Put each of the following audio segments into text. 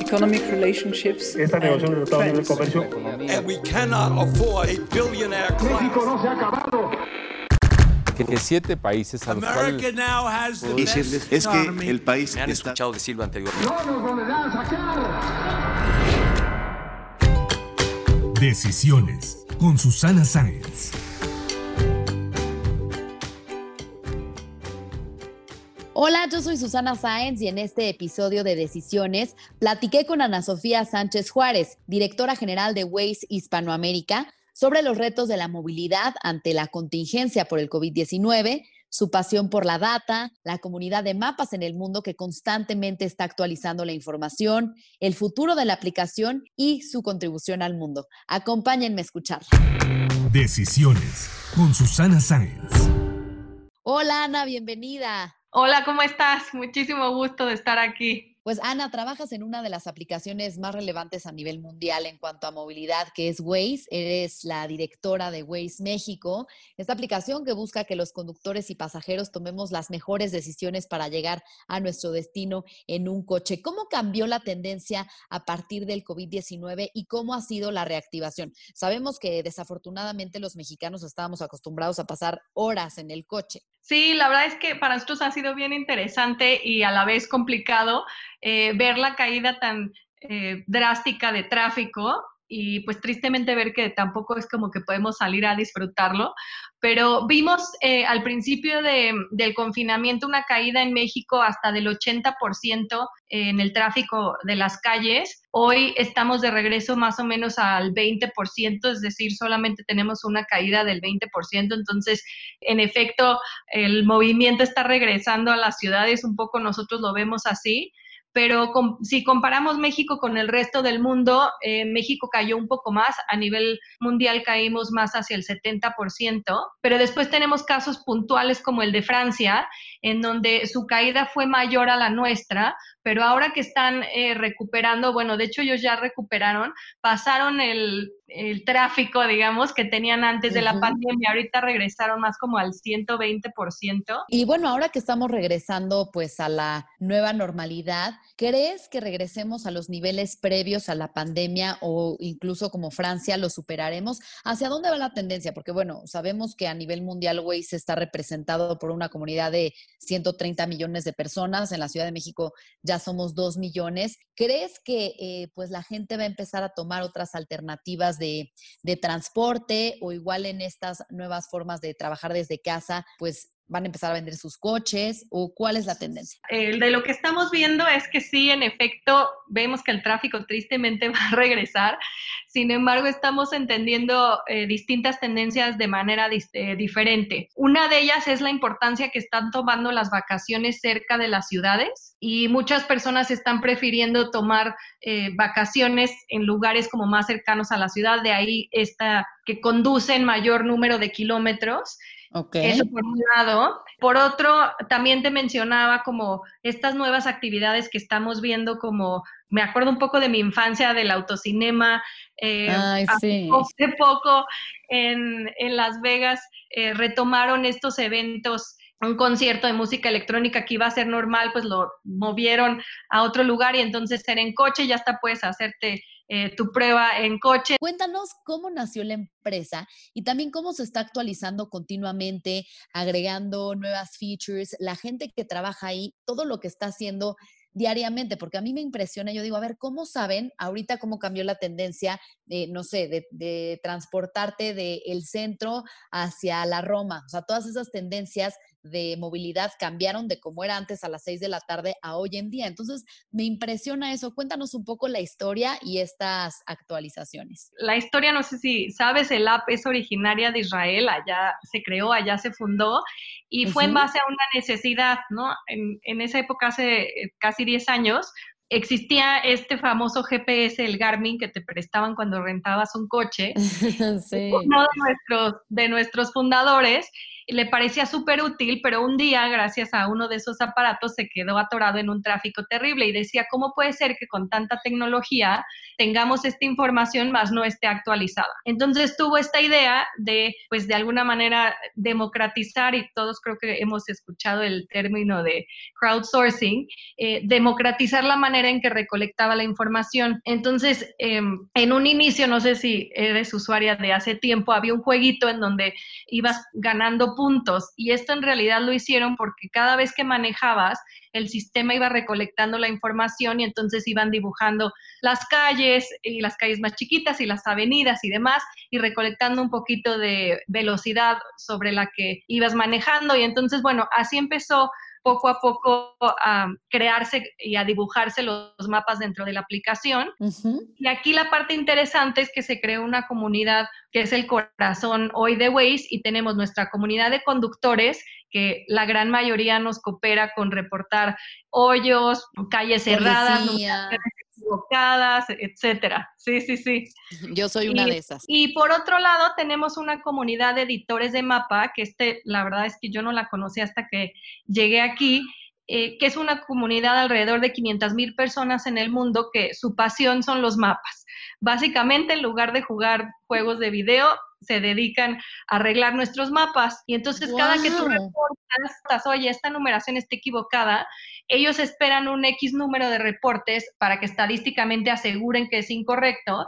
economic relationships. Esta negociación comercio. And we cannot afford a billionaire México no se ha acabado. que, siete países a los America cuales now has the best decirles es que el país Me han está escuchado decirlo anteriormente. No nos volverán a sacar. Decisiones con Susana Sáenz. Hola, yo soy Susana Sáenz y en este episodio de Decisiones platiqué con Ana Sofía Sánchez Juárez, directora general de Waze Hispanoamérica, sobre los retos de la movilidad ante la contingencia por el COVID-19, su pasión por la data, la comunidad de mapas en el mundo que constantemente está actualizando la información, el futuro de la aplicación y su contribución al mundo. Acompáñenme a escuchar. Decisiones con Susana Sáenz. Hola Ana, bienvenida. Hola, ¿cómo estás? Muchísimo gusto de estar aquí. Pues Ana, trabajas en una de las aplicaciones más relevantes a nivel mundial en cuanto a movilidad, que es Waze. Eres la directora de Waze México. Esta aplicación que busca que los conductores y pasajeros tomemos las mejores decisiones para llegar a nuestro destino en un coche. ¿Cómo cambió la tendencia a partir del COVID-19 y cómo ha sido la reactivación? Sabemos que desafortunadamente los mexicanos estábamos acostumbrados a pasar horas en el coche. Sí, la verdad es que para nosotros ha sido bien interesante y a la vez complicado eh, ver la caída tan eh, drástica de tráfico y pues tristemente ver que tampoco es como que podemos salir a disfrutarlo, pero vimos eh, al principio de- del confinamiento una caída en México hasta del 80% en el tráfico de las calles. Hoy estamos de regreso más o menos al 20%, es decir, solamente tenemos una caída del 20%, entonces en efecto el movimiento está regresando a las ciudades, un poco nosotros lo vemos así pero si comparamos México con el resto del mundo, eh, México cayó un poco más, a nivel mundial caímos más hacia el 70%, pero después tenemos casos puntuales como el de Francia, en donde su caída fue mayor a la nuestra, pero ahora que están eh, recuperando, bueno, de hecho ellos ya recuperaron, pasaron el, el tráfico, digamos, que tenían antes de la pandemia, ahorita regresaron más como al 120%. Y bueno, ahora que estamos regresando pues a la nueva normalidad, ¿crees que regresemos a los niveles previos a la pandemia o incluso como Francia lo superaremos? ¿Hacia dónde va la tendencia? Porque bueno, sabemos que a nivel mundial Waze está representado por una comunidad de 130 millones de personas, en la Ciudad de México ya somos 2 millones. ¿Crees que eh, pues la gente va a empezar a tomar otras alternativas de, de transporte o igual en estas nuevas formas de trabajar desde casa, pues van a empezar a vender sus coches o cuál es la tendencia? El de lo que estamos viendo es que sí, en efecto, vemos que el tráfico tristemente va a regresar. Sin embargo, estamos entendiendo eh, distintas tendencias de manera eh, diferente. Una de ellas es la importancia que están tomando las vacaciones cerca de las ciudades y muchas personas están prefiriendo tomar eh, vacaciones en lugares como más cercanos a la ciudad, de ahí esta que conducen mayor número de kilómetros Eso por un lado. Por otro, también te mencionaba como estas nuevas actividades que estamos viendo, como me acuerdo un poco de mi infancia del autocinema. eh, Ay, sí. Hace poco en, en Las Vegas eh, retomaron estos eventos un concierto de música electrónica que iba a ser normal, pues lo movieron a otro lugar y entonces era en coche, ya hasta puedes hacerte eh, tu prueba en coche. Cuéntanos cómo nació la empresa y también cómo se está actualizando continuamente, agregando nuevas features, la gente que trabaja ahí, todo lo que está haciendo diariamente, porque a mí me impresiona, yo digo, a ver, ¿cómo saben ahorita cómo cambió la tendencia, de, no sé, de transportarte del centro hacia la Roma? O sea, todas esas tendencias de movilidad cambiaron de cómo era antes a las 6 de la tarde a hoy en día. Entonces, me impresiona eso. Cuéntanos un poco la historia y estas actualizaciones. La historia, no sé si sabes, el app es originaria de Israel, allá se creó, allá se fundó y fue en base a una necesidad, ¿no? En, en esa época, hace eh, casi 10 años, existía este famoso GPS, el Garmin, que te prestaban cuando rentabas un coche. sí. Uno de nuestros, de nuestros fundadores le parecía súper útil, pero un día, gracias a uno de esos aparatos, se quedó atorado en un tráfico terrible y decía, ¿cómo puede ser que con tanta tecnología tengamos esta información más no esté actualizada? Entonces tuvo esta idea de, pues de alguna manera, democratizar, y todos creo que hemos escuchado el término de crowdsourcing, eh, democratizar la manera en que recolectaba la información. Entonces, em, en un inicio, no sé si eres usuaria de hace tiempo, había un jueguito en donde ibas ganando puntos. Y esto en realidad lo hicieron porque cada vez que manejabas, el sistema iba recolectando la información y entonces iban dibujando las calles y las calles más chiquitas y las avenidas y demás y recolectando un poquito de velocidad sobre la que ibas manejando. Y entonces bueno, así empezó poco a poco a crearse y a dibujarse los mapas dentro de la aplicación. Y aquí la parte interesante es que se creó una comunidad que es el corazón hoy de Waze y tenemos nuestra comunidad de conductores que la gran mayoría nos coopera con reportar hoyos, calles cerradas, equivocadas, etcétera. Sí, sí, sí. Yo soy una de esas. Y por otro lado, tenemos una comunidad de editores de mapa, que este, la verdad es que yo no la conocí hasta que llegué aquí, eh, que es una comunidad alrededor de 500 mil personas en el mundo que su pasión son los mapas. Básicamente, en lugar de jugar juegos de video, se dedican a arreglar nuestros mapas. Y entonces, cada que tú oye, esta numeración está equivocada, ellos esperan un X número de reportes para que estadísticamente aseguren que es incorrecto.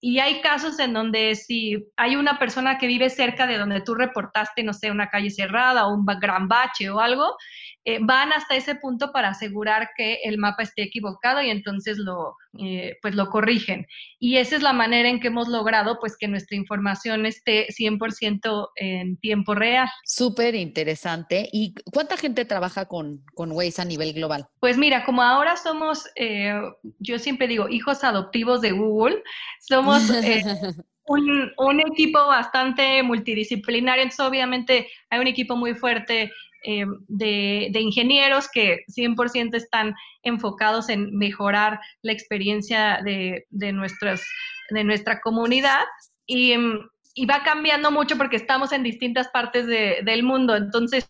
Y hay casos en donde si hay una persona que vive cerca de donde tú reportaste, no sé, una calle cerrada o un gran bache o algo, eh, van hasta ese punto para asegurar que el mapa esté equivocado y entonces lo, eh, pues lo corrigen. Y esa es la manera en que hemos logrado pues que nuestra información esté 100% en tiempo real. Súper interesante. ¿Y cuánta gente trabaja con, con Waze a nivel global? Pues mira, como ahora somos, eh, yo siempre digo, hijos adoptivos de Google, somos... Un, un, equipo bastante multidisciplinario, entonces obviamente hay un equipo muy fuerte eh, de, ingenieros que 100% están enfocados en mejorar la experiencia de, de, de nuestra comunidad y, y, va cambiando mucho porque estamos en distintas partes del mundo. Entonces,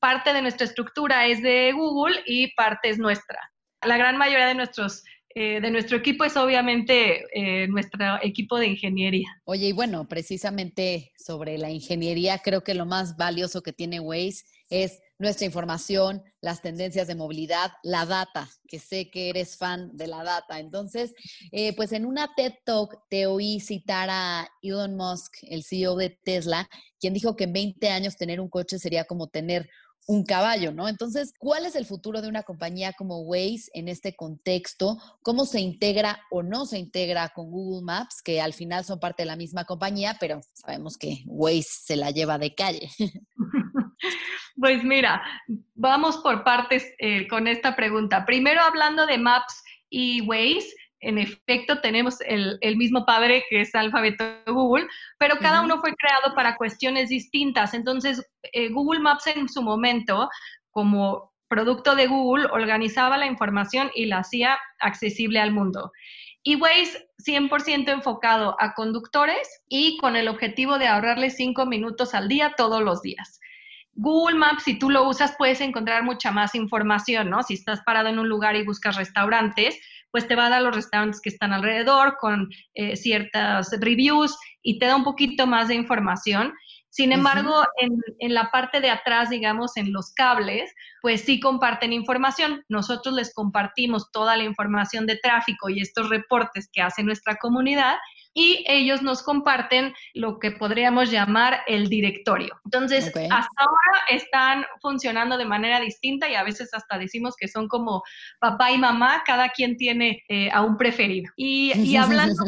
parte de nuestra estructura es de Google y parte es nuestra. La gran mayoría de nuestros eh, de nuestro equipo es obviamente eh, nuestro equipo de ingeniería. Oye, y bueno, precisamente sobre la ingeniería, creo que lo más valioso que tiene Waze es nuestra información, las tendencias de movilidad, la data, que sé que eres fan de la data. Entonces, eh, pues en una TED Talk te oí citar a Elon Musk, el CEO de Tesla, quien dijo que en 20 años tener un coche sería como tener un caballo, ¿no? Entonces, ¿cuál es el futuro de una compañía como Waze en este contexto? ¿Cómo se integra o no se integra con Google Maps, que al final son parte de la misma compañía, pero sabemos que Waze se la lleva de calle? Pues mira, vamos por partes eh, con esta pregunta. Primero hablando de Maps y Waze, en efecto tenemos el, mismo padre que es alfabeto Google, pero cada uno fue creado para cuestiones distintas. Entonces, eh, Google Maps en su momento, como producto de Google, organizaba la información y la hacía accesible al mundo. Y Waze 100% enfocado a conductores y con el objetivo de ahorrarles cinco minutos al día todos los días. Google Maps, si tú lo usas, puedes encontrar mucha más información, ¿no? Si estás parado en un lugar y buscas restaurantes, pues te va a dar los restaurantes que están alrededor con eh, ciertas reviews y te da un poquito más de información. Sin embargo, en, en, la parte de atrás, digamos, en los cables, pues sí comparten información. Nosotros les compartimos toda la información de tráfico y estos reportes que hace nuestra comunidad y ellos nos comparten lo que podríamos llamar el directorio. Entonces, hasta ahora están funcionando de manera distinta y a veces hasta decimos que son como papá y mamá, cada quien tiene eh, a un preferido. Y, hablando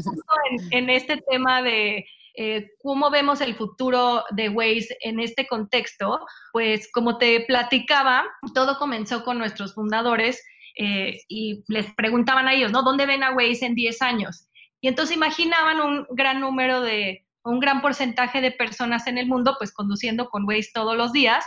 en, este tema de eh, cómo vemos el futuro de Waze en este contexto, pues como te platicaba, todo comenzó con nuestros fundadores eh, y les preguntaban a ellos, ¿no? ¿Dónde ven a Waze en 10 años? Y entonces imaginaban un gran número de, un gran porcentaje de personas en el mundo, pues conduciendo con Waze todos los días.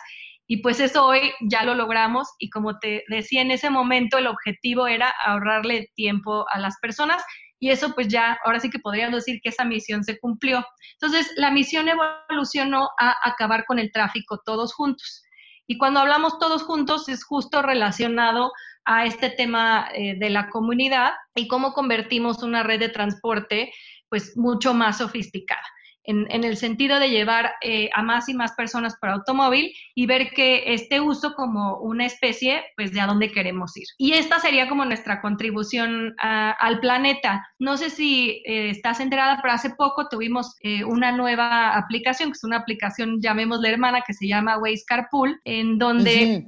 Y pues eso hoy ya lo logramos y como te decía en ese momento, el objetivo era ahorrarle tiempo a las personas y eso pues ya, ahora sí que podríamos decir que esa misión se cumplió. Entonces, la misión evolucionó a acabar con el tráfico todos juntos. Y cuando hablamos todos juntos es justo relacionado a este tema eh, de la comunidad y cómo convertimos una red de transporte pues mucho más sofisticada en, el sentido de llevar eh, a más y más personas por automóvil y ver que este uso como una especie, pues de a dónde queremos ir. Y esta sería como nuestra contribución al planeta. No sé si eh, estás enterada, pero hace poco tuvimos eh, una nueva aplicación, que es una aplicación, llamémosle hermana, que se llama Waze Carpool, en donde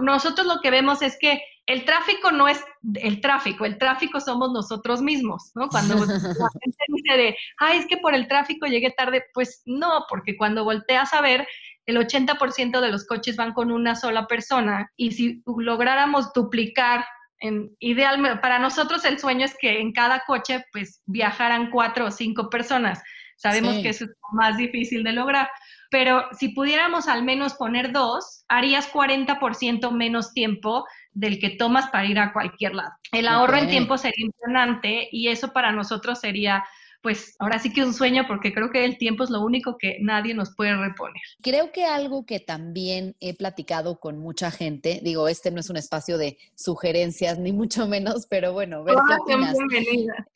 nosotros lo que vemos es que el tráfico no es el tráfico, el tráfico somos nosotros mismos, ¿no? Cuando la gente dice de, ay, es que por el tráfico llegué tarde, pues no, porque cuando volteas a ver, el 80% de los coches van con una sola persona y si lográramos duplicar en ideal, para nosotros el sueño es que en cada coche pues viajaran cuatro o cinco personas. Sabemos que eso es más difícil de lograr, pero si pudiéramos al menos poner dos, harías 40% menos tiempo del que tomas para ir a cualquier lado. El ahorro en tiempo sería impresionante y eso para nosotros sería pues ahora sí que un sueño porque creo que el tiempo es lo único que nadie nos puede reponer. Creo que algo que también he platicado con mucha gente, digo, este no es un espacio de sugerencias ni mucho menos, pero bueno, ver qué opinas.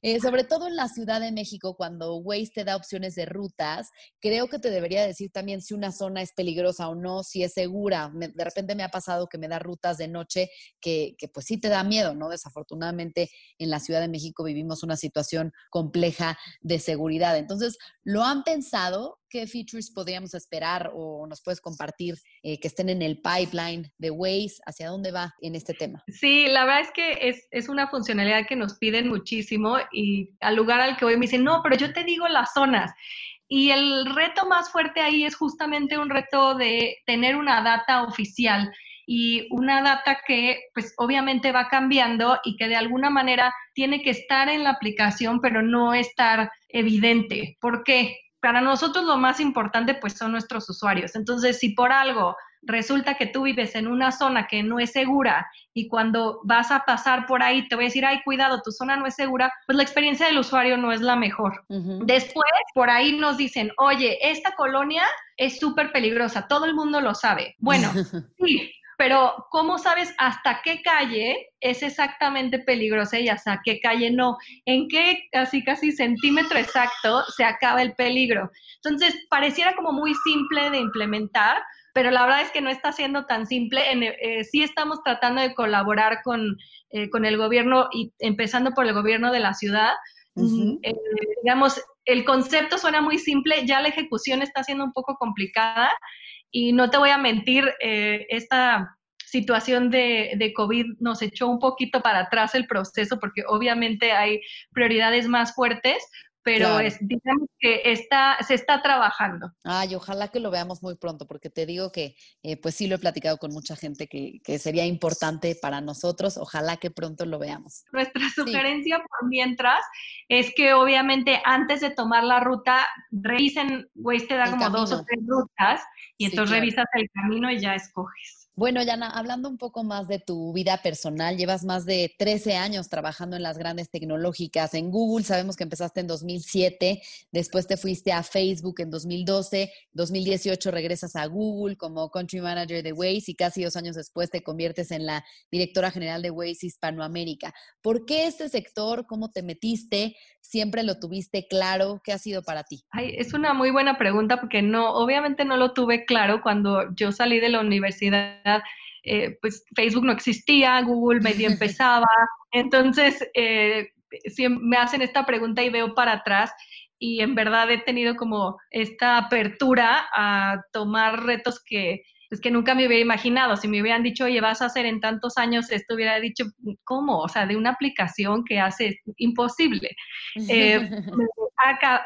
Eh, sobre todo en la Ciudad de México, cuando Waze te da opciones de rutas, creo que te debería decir también si una zona es peligrosa o no, si es segura. de repente me ha pasado que me da rutas de noche que, que pues sí te da miedo, ¿no? Desafortunadamente en la Ciudad de México vivimos una situación compleja de seguridad. Entonces, ¿lo han pensado? ¿Qué features podríamos esperar o nos puedes compartir eh, que estén en el pipeline de Waze? ¿Hacia dónde va en este tema? Sí, la verdad es que es, es una funcionalidad que nos piden muchísimo y al lugar al que voy me dicen, no, pero yo te digo las zonas. Y el reto más fuerte ahí es justamente un reto de tener una data oficial y una data que pues obviamente va cambiando y que de alguna manera tiene que estar en la aplicación, pero no estar evidente. ¿Por qué? Para nosotros lo más importante pues son nuestros usuarios. Entonces, si por algo resulta que tú vives en una zona que no es segura y cuando vas a pasar por ahí te voy a decir, ay, cuidado, tu zona no es segura, pues la experiencia del usuario no es la mejor. Después, por ahí nos dicen, oye, esta colonia es súper peligrosa, todo el mundo lo sabe. Bueno, sí, pero ¿cómo sabes hasta qué calle es exactamente peligrosa y hasta qué calle no? ¿En qué casi casi centímetro exacto se acaba el peligro? Entonces, pareciera como muy simple de implementar, pero la verdad es que no está siendo tan simple. Eh, sí estamos tratando de colaborar con, eh, con, el gobierno y empezando por el gobierno de la ciudad. Mm, eh, digamos, el concepto suena muy simple, ya la ejecución está siendo un poco complicada y no te voy a mentir, eh, esta situación de, de, COVID nos echó un poquito para atrás el proceso porque obviamente hay prioridades más fuertes, pero es, digamos que está, se está trabajando. Ay, ojalá que lo veamos muy pronto, porque te digo que, eh, pues sí lo he platicado con mucha gente que, que, sería importante para nosotros, ojalá que pronto lo veamos. Nuestra sugerencia por mientras es que obviamente antes de tomar la ruta, revisen, Waze te da como dos o tres rutas, y entonces revisas el camino y ya escoges. Bueno, Yana, hablando un poco más de tu vida personal, llevas más de 13 años trabajando en las grandes tecnológicas. En Google sabemos que empezaste en 2007, después te fuiste a Facebook en 2012, 2018 regresas a Google como Country Manager de Waze y casi dos años después te conviertes en la directora general de Waze Hispanoamérica. ¿Por qué este sector? ¿Cómo te metiste? ¿Siempre lo tuviste claro? ¿Qué ha sido para ti? Ay, es una muy buena pregunta porque no, obviamente no lo tuve claro cuando yo salí de la universidad eh, pues Facebook no existía, Google medio empezaba, entonces eh, me hacen esta pregunta y veo para atrás y en verdad he tenido como esta apertura a tomar retos que es que nunca me hubiera imaginado. Si me hubieran dicho, oye, vas a hacer en tantos años esto, hubiera dicho, ¿cómo? O sea, de una aplicación que hace imposible. Eh,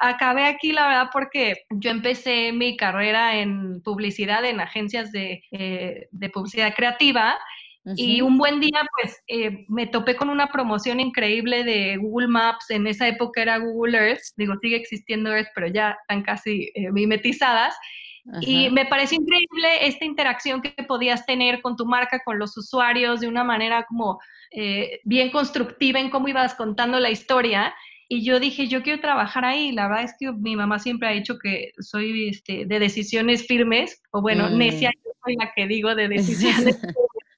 acabé aquí, la verdad, porque yo empecé mi carrera en publicidad, en agencias de, eh, publicidad creativa. Y un buen día, pues, eh, me topé con una promoción increíble de Google Maps. En esa época era Google Earth. Digo, sigue existiendo Earth, pero ya están casi mimetizadas. Y me pareció increíble esta interacción que podías tener con tu marca, con los usuarios, de una manera como eh, bien constructiva en cómo ibas contando la historia. Y yo dije, yo quiero trabajar ahí. La verdad es que mi mamá siempre ha dicho que soy este, de decisiones firmes, o bueno, Mm. necia, yo soy la que digo de decisiones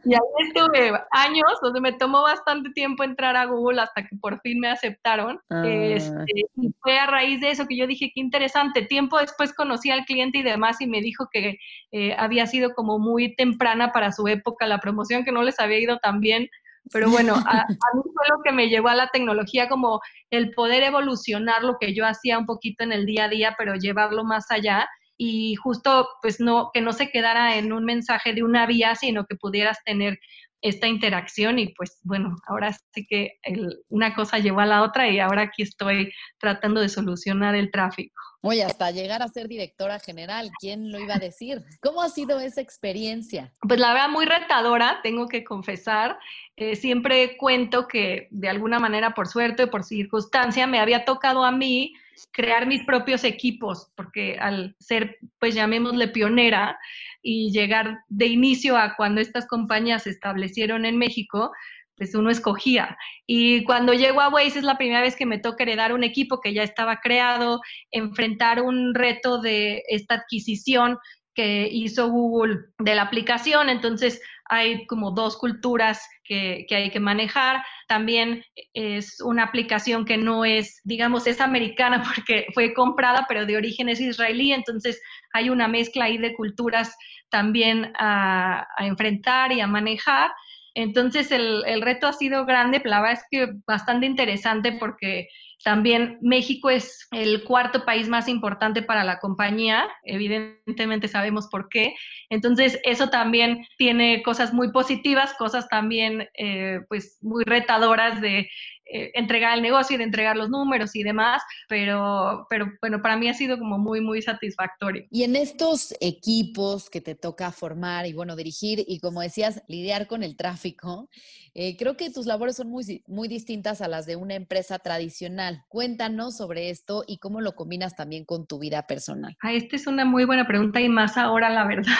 y ahí estuve años, donde me tomó bastante tiempo entrar a Google hasta que por fin me aceptaron. Ah. Este, y fue a raíz de eso que yo dije, qué interesante. Tiempo después conocí al cliente y demás y me dijo que eh, había sido como muy temprana para su época la promoción, que no les había ido tan bien. Pero bueno, a, mí fue lo que me llevó a la tecnología, como el poder evolucionar lo que yo hacía un poquito en el día a día, pero llevarlo más allá. Y justo pues no que no se quedara en un mensaje de una vía, sino que pudieras tener esta interacción y pues bueno, ahora sí que el- una cosa llevó a la otra y ahora aquí estoy tratando de solucionar el tráfico. Oye, hasta llegar a ser directora general, ¿quién lo iba a decir? ¿Cómo ha sido esa experiencia? Pues la verdad muy retadora, tengo que confesar. Eh, siempre cuento que de alguna manera, por suerte o por circunstancia, me había tocado a mí crear mis propios equipos, porque al ser, pues llamémosle pionera y llegar de inicio a cuando estas compañías se establecieron en México, pues uno escogía. Y cuando llego a Waze es la primera vez que me toca heredar un equipo que ya estaba creado, enfrentar un reto de esta adquisición que hizo Google de la aplicación. Entonces hay como dos culturas que, que, hay que manejar. También es una aplicación que no es, digamos, es americana porque fue comprada, pero de origen es israelí. Entonces hay una mezcla ahí de culturas también a, a enfrentar y a manejar. Entonces el, el, reto ha sido grande, pero la verdad es que bastante interesante porque también México es el cuarto país más importante para la compañía, evidentemente sabemos por qué. Entonces eso también tiene cosas muy positivas, cosas también eh, pues muy retadoras de eh, entregar el negocio y de entregar los números y demás, pero, pero bueno, para mí ha sido como muy, muy satisfactorio. Y en estos equipos que te toca formar y bueno, dirigir y como decías, lidiar con el tráfico, eh, creo que tus labores son muy, muy distintas a las de una empresa tradicional. Cuéntanos sobre esto y cómo lo combinas también con tu vida personal. Ah, esta es una muy buena pregunta y más ahora, la verdad.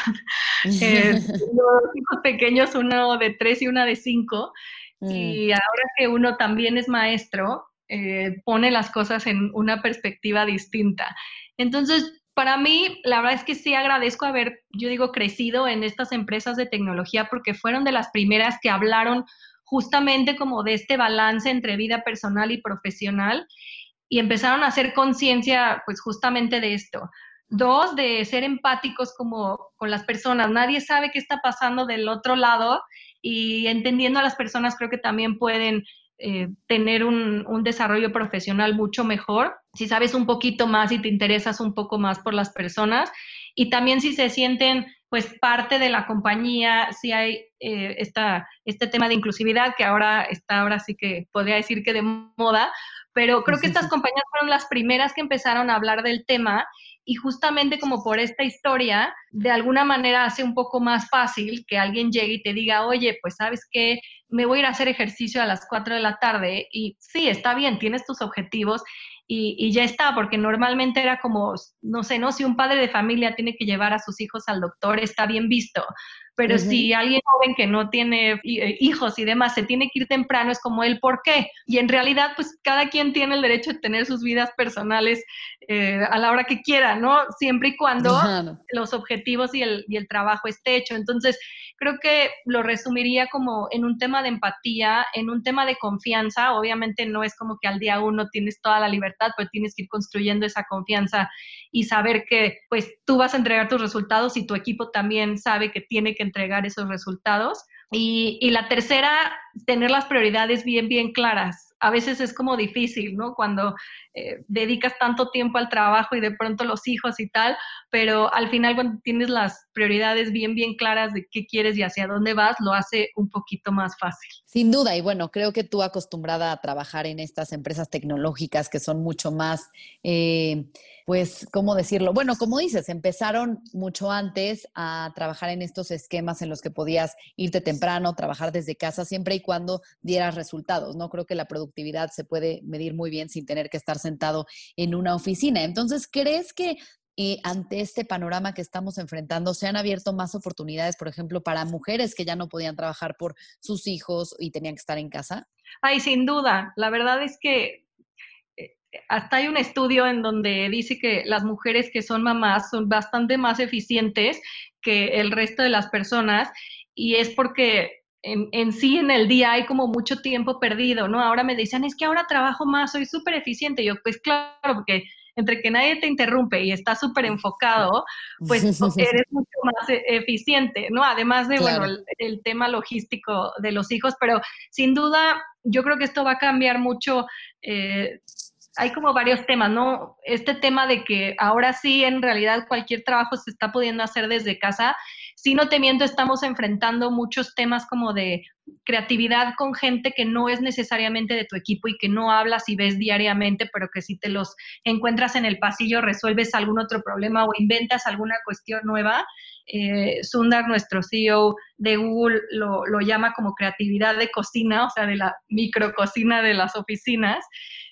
eh, los hijos pequeños, uno de tres y una de cinco. Mm. Y ahora que uno también es maestro, eh, pone las cosas en una perspectiva distinta. Entonces, para mí, la verdad es que sí agradezco haber, yo digo, crecido en estas empresas de tecnología porque fueron de las primeras que hablaron justamente como de este balance entre vida personal y profesional y empezaron a hacer conciencia pues justamente de esto. Dos, de ser empáticos como con las personas. Nadie sabe qué está pasando del otro lado y entendiendo a las personas creo que también pueden eh, tener un, un, desarrollo profesional mucho mejor. Si sabes un poquito más y te interesas un poco más por las personas y también si se sienten pues parte de la compañía, si hay eh, esta, este tema de inclusividad que ahora está, ahora sí que podría decir que de moda, pero creo que estas compañías fueron las primeras que empezaron a hablar del tema y justamente como por esta historia, de alguna manera hace un poco más fácil que alguien llegue y te diga, oye, pues sabes que me voy a ir a hacer ejercicio a las 4 de la tarde y sí, está bien, tienes tus objetivos y, y, ya está, porque normalmente era como, no sé, ¿no? Si un padre de familia tiene que llevar a sus hijos al doctor, está bien visto. Pero uh -huh. si alguien joven que no tiene hijos y demás se tiene que ir temprano, es como el por qué. Y en realidad, pues cada quien tiene el derecho de tener sus vidas personales eh, a la hora que quiera, ¿no? Siempre y cuando uh -huh. los objetivos y el, y el trabajo esté hecho. Entonces, creo que lo resumiría como en un tema de empatía, en un tema de confianza. Obviamente no es como que al día uno tienes toda la libertad, pero tienes que ir construyendo esa confianza y saber que pues tú vas a entregar tus resultados y tu equipo también sabe que tiene que entregar esos resultados. Y, la tercera, tener las prioridades bien, bien claras a veces es como difícil, ¿no? Cuando eh, dedicas tanto tiempo al trabajo y de pronto los hijos y tal, pero al final cuando tienes las prioridades bien, bien claras de qué quieres y hacia dónde vas, lo hace un poquito más fácil. Sin duda, y bueno, creo que tú acostumbrada a trabajar en estas empresas tecnológicas que son mucho más, eh, pues, ¿cómo decirlo? Bueno, como dices, empezaron mucho antes a trabajar en estos esquemas en los que podías irte temprano, trabajar desde casa, siempre y cuando dieras resultados, ¿no? Creo que la productividad se puede medir muy bien sin tener que estar sentado en una oficina. Entonces, ¿crees que eh, ante este panorama que estamos enfrentando, se han abierto más oportunidades, por ejemplo, para mujeres que ya no podían trabajar por sus hijos y tenían que estar en casa? Ay, sin duda. La verdad es que hasta hay un estudio en donde dice que las mujeres que son mamás son bastante más eficientes que el resto de las personas y es porque en, en, sí en el día hay como mucho tiempo perdido, ¿no? Ahora me decían, es que ahora trabajo más, soy súper eficiente. Yo, pues claro, porque entre que nadie te interrumpe y estás súper enfocado, pues eres mucho más e, eficiente, ¿no? Además de, bueno, el, tema logístico de los hijos, pero sin duda yo creo que esto va a cambiar mucho. Eh, hay como varios temas, ¿no? Este tema de que ahora sí, en realidad, cualquier trabajo se está pudiendo hacer desde casa. Si no te miento, estamos enfrentando muchos temas como de creatividad con gente que no es necesariamente de tu equipo y que no hablas y ves diariamente, pero que si te los encuentras en el pasillo, resuelves algún otro problema o inventas alguna cuestión nueva. Eh, Sundar, nuestro CEO de Google, lo, llama como creatividad de cocina, o sea, de la micrococina de las oficinas.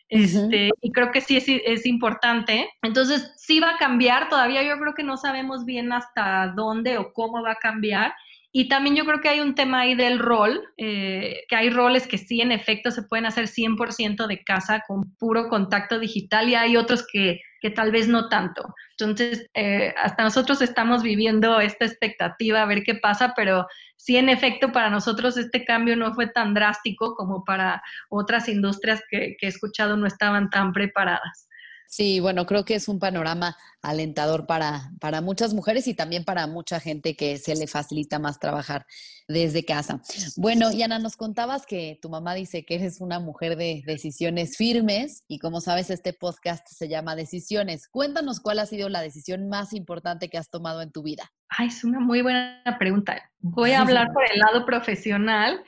Este, y creo que sí es, importante. Entonces, sí va a cambiar, todavía yo creo que no sabemos bien hasta dónde o cómo va a cambiar. Y también yo creo que hay un tema ahí del rol, eh, que hay roles que sí, en efecto, se pueden hacer 100% de casa con puro contacto digital y hay otros que, que tal vez no tanto. Entonces, eh, hasta nosotros estamos viviendo esta expectativa a ver qué pasa, pero sí, en efecto, para nosotros este cambio no fue tan drástico como para otras industrias que, que he escuchado no estaban tan preparadas. Sí, bueno, creo que es un panorama alentador para, para muchas mujeres y también para mucha gente que se le facilita más trabajar desde casa. Bueno, Yana, nos contabas que tu mamá dice que eres una mujer de decisiones firmes y como sabes, este podcast se llama Decisiones. Cuéntanos cuál ha sido la decisión más importante que has tomado en tu vida. Ay, es una muy buena pregunta. Voy a hablar por el lado profesional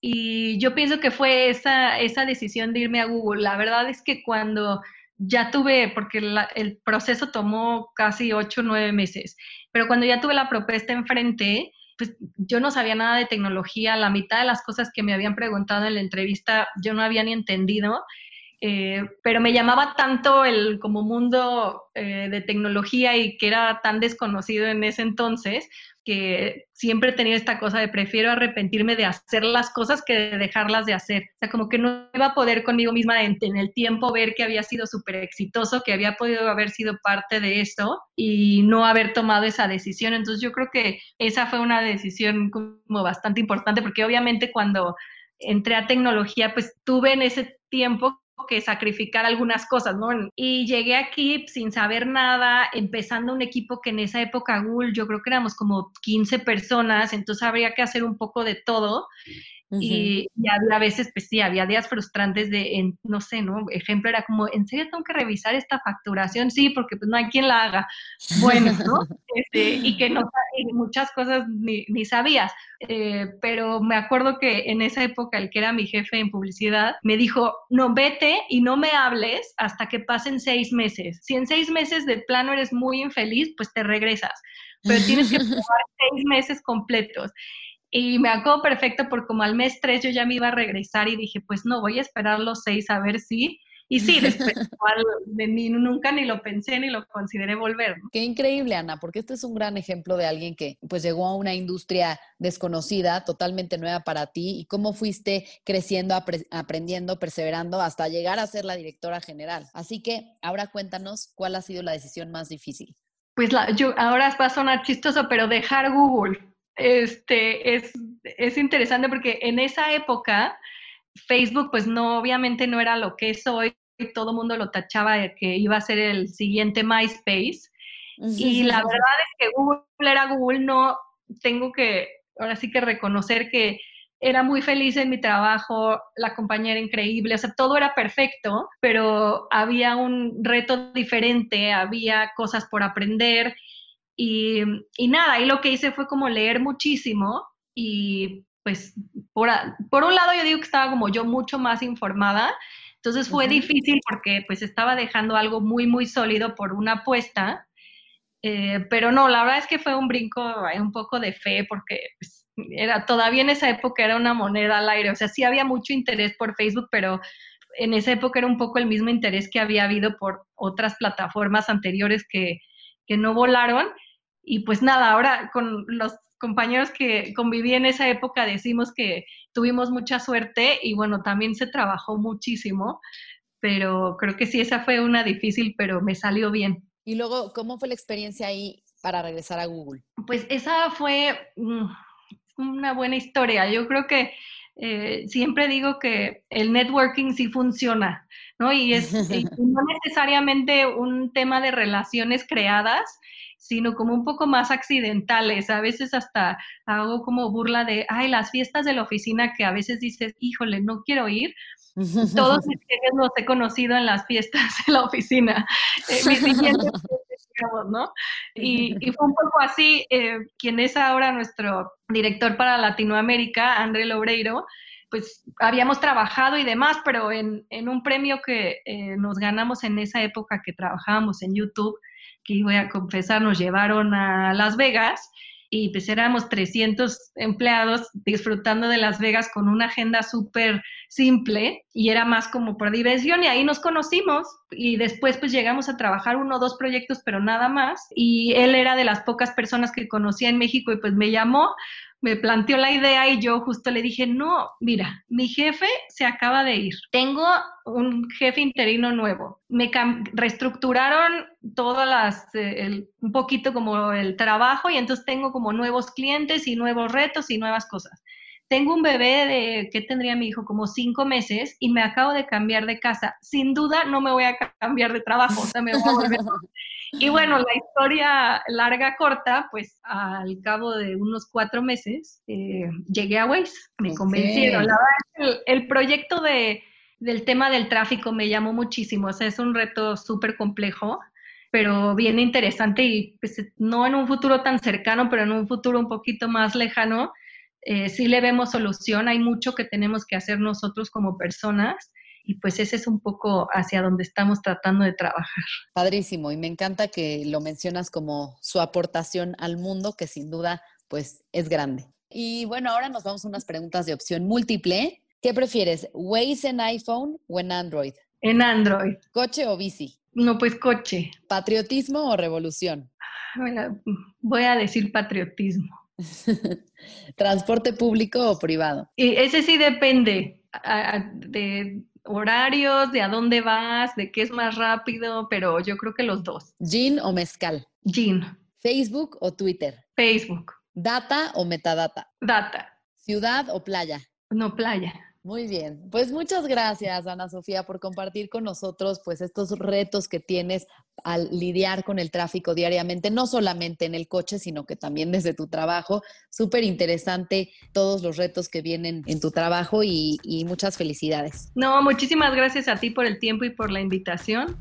y yo pienso que fue esa, esa decisión de irme a Google. La verdad es que cuando ya tuve, porque el proceso tomó casi ocho o nueve meses, pero cuando ya tuve la propuesta enfrente, pues yo no sabía nada de tecnología, la mitad de las cosas que me habían preguntado en la entrevista yo no había ni entendido, eh, pero me llamaba tanto el como mundo eh, de tecnología y que era tan desconocido en ese entonces, que siempre he tenido esta cosa de prefiero arrepentirme de hacer las cosas que de dejarlas de hacer. O sea, como que no iba a poder conmigo misma en, en el tiempo ver que había sido súper exitoso, que había podido haber sido parte de eso y no haber tomado esa decisión. Entonces yo creo que esa fue una decisión como bastante importante porque obviamente cuando entré a tecnología, pues tuve en ese tiempo que sacrificar algunas cosas, ¿no? Y llegué aquí sin saber nada, empezando un equipo que en esa época Google yo creo que éramos como 15 personas, entonces habría que hacer un poco de todo y, había veces, pues sí, había días frustrantes de, no sé, ¿no? Ejemplo era como, ¿en serio tengo que revisar esta facturación? Sí, porque pues no hay quien la haga. Bueno, ¿no? Este, y que no, muchas cosas ni, ni sabías. Eh, pero me acuerdo que en esa época el que era mi jefe en publicidad me dijo, no, vete y no me hables hasta que pasen seis meses. Si en seis meses de plano eres muy infeliz, pues te regresas. Pero tienes que probar seis meses completos. Y me acuerdo perfecto porque como al mes tres yo ya me iba a regresar y dije, pues no, voy a esperar los seis a ver si. Y sí, después de mí nunca ni lo pensé ni lo consideré volver. Qué increíble, Ana, porque este es un gran ejemplo de alguien que pues llegó a una industria desconocida, totalmente nueva para ti, y cómo fuiste creciendo, aprendiendo, perseverando hasta llegar a ser la directora general. Así que ahora cuéntanos cuál ha sido la decisión más difícil. Pues la, yo, ahora va a sonar chistoso, pero dejar Google este, es, es interesante porque en esa época Facebook pues no, obviamente no era lo que es hoy, todo el mundo lo tachaba de que iba a ser el siguiente MySpace. Y la verdad es que Google era Google, no tengo que, ahora sí que reconocer que era muy feliz en mi trabajo, la compañía era increíble, o sea, todo era perfecto, pero había un reto diferente, había cosas por aprender y, y nada, y lo que hice fue como leer muchísimo y pues por, por, un lado yo digo que estaba como yo mucho más informada, entonces fue difícil porque pues estaba dejando algo muy, muy sólido por una apuesta, eh, pero no, la verdad es que fue un brinco, un poco de fe porque pues, era, todavía en esa época era una moneda al aire, o sea, sí había mucho interés por Facebook, pero en esa época era un poco el mismo interés que había habido por otras plataformas anteriores que, que no volaron y pues nada, ahora con los compañeros que conviví en esa época decimos que tuvimos mucha suerte y bueno, también se trabajó muchísimo, pero creo que sí, esa fue una difícil, pero me salió bien. Y luego, ¿cómo fue la experiencia ahí para regresar a Google? Pues esa fue mm, una buena historia. Yo creo que eh, siempre digo que el networking sí funciona, ¿no? Y es y no necesariamente un tema de relaciones creadas, sino como un poco más accidentales. A veces hasta hago como burla de, ay, las fiestas de la oficina que a veces dices, híjole, no quiero ir. Todos mis jefes los he conocido en las fiestas de la oficina. Eh, mis digamos, ¿no? Y, y, fue un poco así, eh, quien es ahora nuestro director para Latinoamérica, André Lobreiro, pues habíamos trabajado y demás, pero en, en un premio que eh, nos ganamos en esa época que trabajábamos en YouTube, que voy a confesar, nos llevaron a Las Vegas y pues éramos 300 empleados disfrutando de Las Vegas con una agenda súper simple y era más como por diversión y ahí nos conocimos y después pues llegamos a trabajar uno o dos proyectos pero nada más y él era de las pocas personas que conocía en México y pues me llamó me planteó la idea y yo justo le dije, no, mira, mi jefe se acaba de ir, tengo un jefe interino nuevo, me reestructuraron todas las, eh, un poquito como el trabajo y entonces tengo como nuevos clientes y nuevos retos y nuevas cosas. Tengo un bebé de, ¿qué tendría mi hijo? Como cinco meses y me acabo de cambiar de casa. Sin duda no me voy a cambiar de trabajo, o sea, me voy a volver Y bueno, la historia larga, corta, pues al cabo de unos cuatro meses eh, llegué a Waze, me convencieron. La verdad, el, el proyecto de, del tema del tráfico me llamó muchísimo, o sea, es un reto súper complejo, pero bien interesante y pues, no en un futuro tan cercano, pero en un futuro un poquito más lejano, eh, sí le vemos solución, hay mucho que tenemos que hacer nosotros como personas y pues ese es un poco hacia donde estamos tratando de trabajar. Padrísimo, y me encanta que lo mencionas como su aportación al mundo, que sin duda pues es grande. Y bueno, ahora nos vamos a unas preguntas de opción múltiple. ¿Qué prefieres, Waze en iPhone o en Android? En Android. ¿Coche o bici? No, pues coche. ¿Patriotismo o revolución? Bueno, voy a decir patriotismo. ¿Transporte público o privado? Y ese sí depende de horarios, de a dónde vas, de qué es más rápido, pero yo creo que los dos. ¿Gin o mezcal? Gin. ¿Facebook o Twitter? Facebook. ¿Data o metadata? Data. ¿Ciudad o playa? No, playa. Muy bien, pues muchas gracias Ana Sofía por compartir con nosotros pues estos retos que tienes al lidiar con el tráfico diariamente, no solamente en el coche, sino que también desde tu trabajo. Súper interesante todos los retos que vienen en tu trabajo y, y muchas felicidades. No, muchísimas gracias a ti por el tiempo y por la invitación.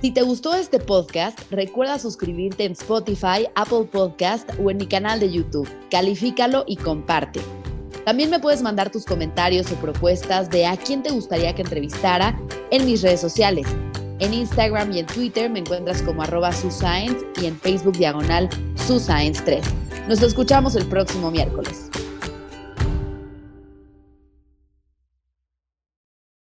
Si te gustó este podcast, recuerda suscribirte en Spotify, Apple Podcast o en mi canal de YouTube. Califícalo y comparte. También me puedes mandar tus comentarios o propuestas de a quién te gustaría que entrevistara en mis redes sociales. En Instagram y en Twitter me encuentras como arroba suscience y en Facebook diagonal suscience3. Nos escuchamos el próximo miércoles.